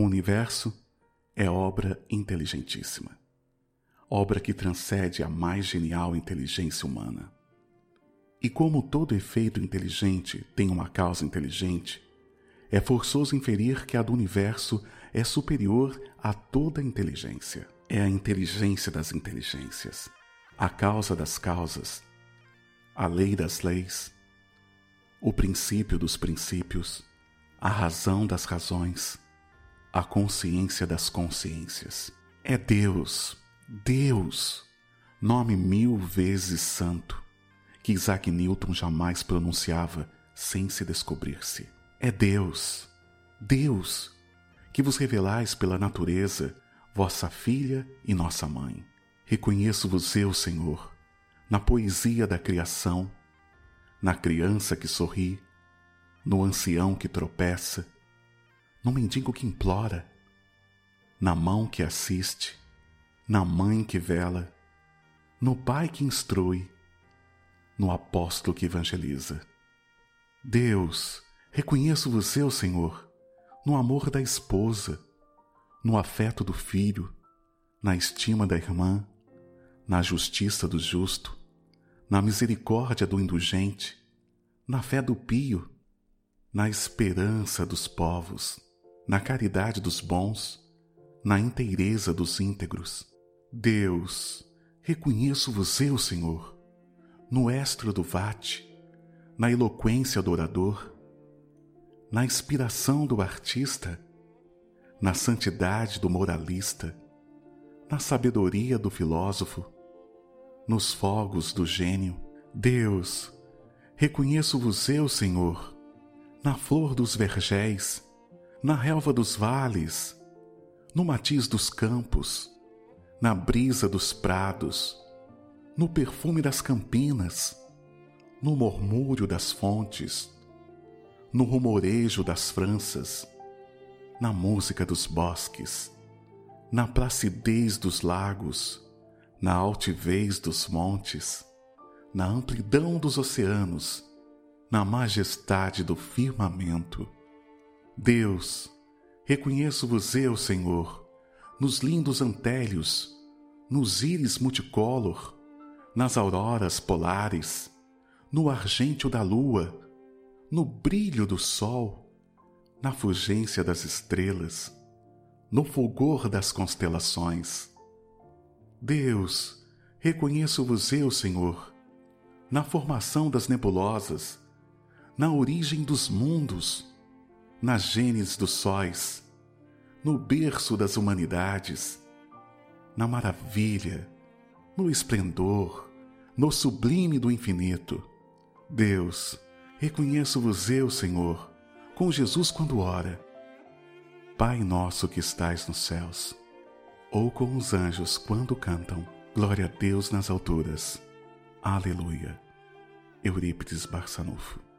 universo é obra inteligentíssima, obra que transcende a mais genial inteligência humana. E como todo efeito inteligente tem uma causa inteligente, é forçoso inferir que a do universo é superior a toda inteligência. É a inteligência das inteligências, a causa das causas, a lei das leis, o princípio dos princípios, a razão das razões, a consciência das consciências. É Deus, Deus, nome mil vezes santo, que Isaac Newton jamais pronunciava sem se descobrir-se. É Deus, Deus, que vos revelais pela natureza, vossa filha e nossa mãe. Reconheço-vos eu, Senhor, na poesia da criação, na criança que sorri, no ancião que tropeça, no mendigo que implora, na mão que assiste, na mãe que vela, no pai que instrui, no apóstolo que evangeliza. Deus, reconheço-vos eu, Senhor, no amor da esposa, no afeto do filho, na estima da irmã, na justiça do justo, na misericórdia do indulgente, na fé do pio, na esperança dos povos, na caridade dos bons, na inteireza dos íntegros. Deus, reconheço-vos eu, Senhor, no estro do vate, na eloquência do orador, na inspiração do artista, na santidade do moralista, na sabedoria do filósofo, nos fogos do gênio. Deus, reconheço-vos eu, Senhor, na flor dos vergéis, na relva dos vales, no matiz dos campos, na brisa dos prados, no perfume das campinas, no murmúrio das fontes, no rumorejo das franças, na música dos bosques, na placidez dos lagos, na altivez dos montes, na amplidão dos oceanos, na majestade do firmamento Deus, reconheço-vos eu, Senhor, nos lindos antélios, nos íris multicolor, nas auroras polares, no argêntio da lua, no brilho do sol, na fulgência das estrelas, no fulgor das constelações. Deus, reconheço-vos eu, Senhor, na formação das nebulosas, na origem dos mundos, na gênese dos sóis, no berço das humanidades, na maravilha, no esplendor, no sublime do infinito. Deus, reconheço-vos eu, Senhor, com Jesus quando ora. Pai nosso que estais nos céus, ou com os anjos quando cantam, glória a Deus nas alturas. Aleluia. Eurípides Barçanufo